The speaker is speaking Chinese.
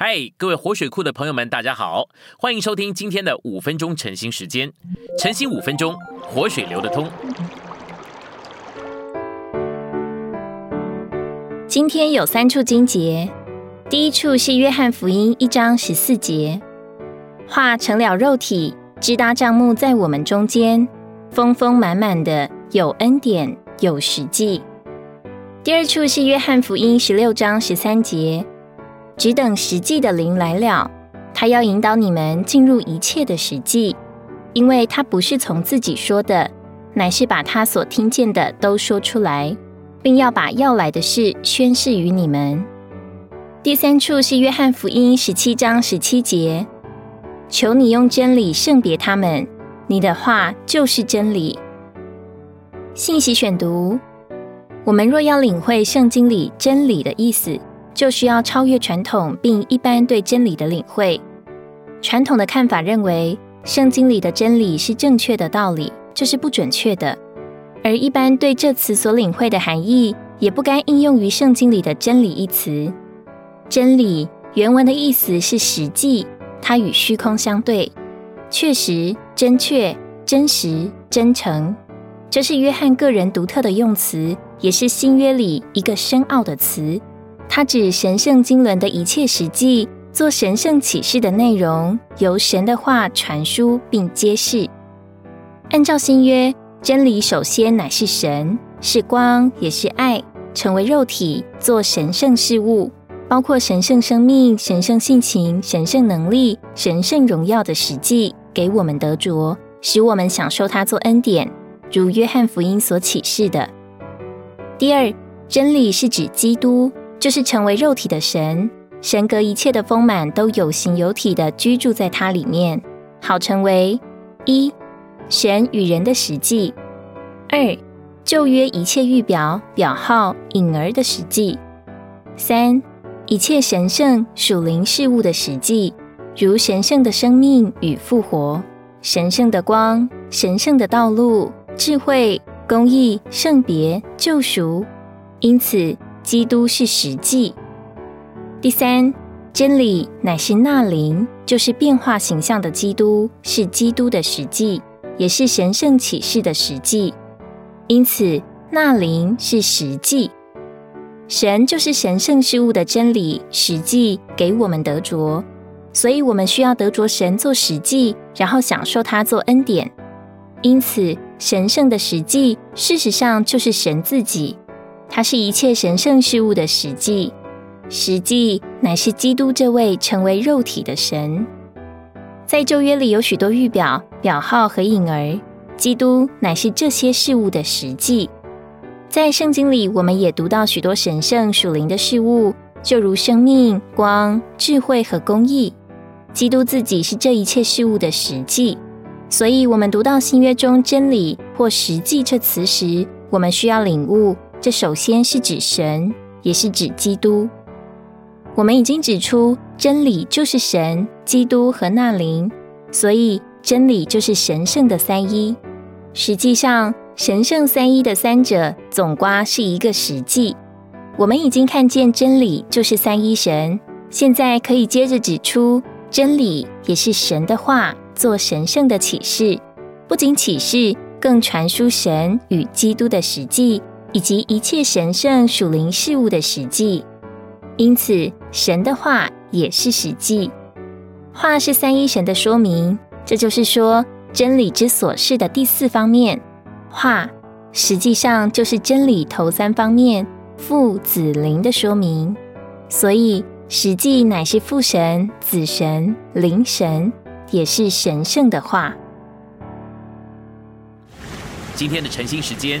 嗨，各位活水库的朋友们，大家好，欢迎收听今天的五分钟晨兴时间。晨兴五分钟，活水流得通。今天有三处经节，第一处是约翰福音一章十四节，化成了肉体，支搭帐幕在我们中间，丰丰满满的有恩典有实际。第二处是约翰福音十六章十三节。只等实际的灵来了，他要引导你们进入一切的实际，因为他不是从自己说的，乃是把他所听见的都说出来，并要把要来的事宣示于你们。第三处是约翰福音十七章十七节，求你用真理圣别他们，你的话就是真理。信息选读：我们若要领会圣经里真理的意思。就需要超越传统，并一般对真理的领会。传统的看法认为，圣经里的真理是正确的道理，这是不准确的。而一般对这词所领会的含义，也不该应用于圣经里的真理一词。真理原文的意思是实际，它与虚空相对，确实、真确、真实、真诚。这是约翰个人独特的用词，也是新约里一个深奥的词。它指神圣经纶的一切实际，做神圣启示的内容，由神的话传输并揭示。按照新约，真理首先乃是神，是光，也是爱，成为肉体，做神圣事物，包括神圣生命、神圣性情、神圣能力、神圣荣耀的实际，给我们得着，使我们享受它做恩典，如约翰福音所启示的。第二，真理是指基督。就是成为肉体的神，神格一切的丰满都有形有体的居住在它里面，好成为一神与人的实际；二旧约一切预表表号隐儿的实际；三一切神圣属灵事物的实际，如神圣的生命与复活、神圣的光、神圣的道路、智慧、公义、圣别、救赎。因此。基督是实际。第三，真理乃是那灵，就是变化形象的基督，是基督的实际，也是神圣启示的实际。因此，那灵是实际。神就是神圣事物的真理，实际给我们得着，所以我们需要得着神做实际，然后享受他做恩典。因此，神圣的实际，事实上就是神自己。它是一切神圣事物的实际，实际乃是基督这位成为肉体的神。在旧约里有许多预表、表号和影儿，基督乃是这些事物的实际。在圣经里，我们也读到许多神圣属灵的事物，就如生命、光、智慧和公义。基督自己是这一切事物的实际，所以，我们读到新约中真理或实际这词时，我们需要领悟。这首先是指神，也是指基督。我们已经指出，真理就是神、基督和那灵，所以真理就是神圣的三一。实际上，神圣三一的三者总瓜是一个实际。我们已经看见真理就是三一神，现在可以接着指出，真理也是神的话，做神圣的启示，不仅启示，更传输神与基督的实际。以及一切神圣属灵事物的实际，因此神的话也是实际。话是三一神的说明，这就是说真理之所是的第四方面。话实际上就是真理头三方面父子灵的说明，所以实际乃是父神、子神、灵神，也是神圣的话。今天的晨兴时间。